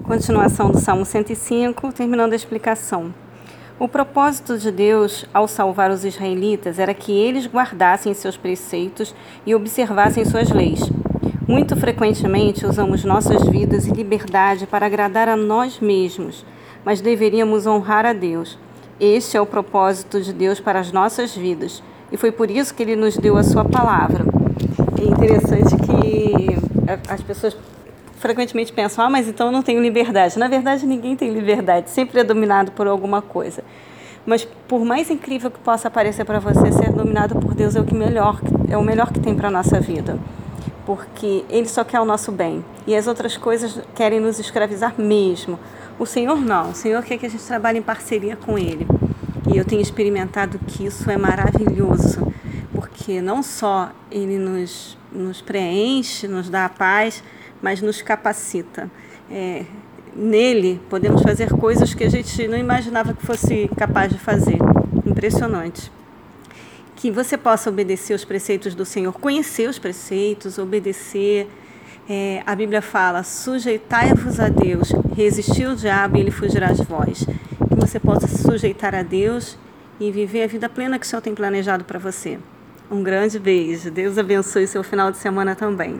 Continuação do Salmo 105, terminando a explicação. O propósito de Deus ao salvar os israelitas era que eles guardassem seus preceitos e observassem suas leis. Muito frequentemente usamos nossas vidas e liberdade para agradar a nós mesmos, mas deveríamos honrar a Deus. Este é o propósito de Deus para as nossas vidas e foi por isso que ele nos deu a sua palavra. É interessante que as pessoas frequentemente pensam: ah, mas então eu não tenho liberdade. Na verdade, ninguém tem liberdade, sempre é dominado por alguma coisa. Mas por mais incrível que possa parecer para você, ser dominado por Deus é o que melhor, é o melhor que tem para a nossa vida. Porque Ele só quer o nosso bem. E as outras coisas querem nos escravizar mesmo. O Senhor não. O Senhor quer que a gente trabalhe em parceria com Ele. E eu tenho experimentado que isso é maravilhoso. Porque não só Ele nos, nos preenche, nos dá a paz, mas nos capacita. É, nele podemos fazer coisas que a gente não imaginava que fosse capaz de fazer. Impressionante. Que você possa obedecer os preceitos do Senhor, conhecer os preceitos, obedecer. É, a Bíblia fala: sujeitai-vos a Deus, resistir o diabo e ele fugirá de vós. Que você possa se sujeitar a Deus e viver a vida plena que o Senhor tem planejado para você. Um grande beijo. Deus abençoe seu final de semana também.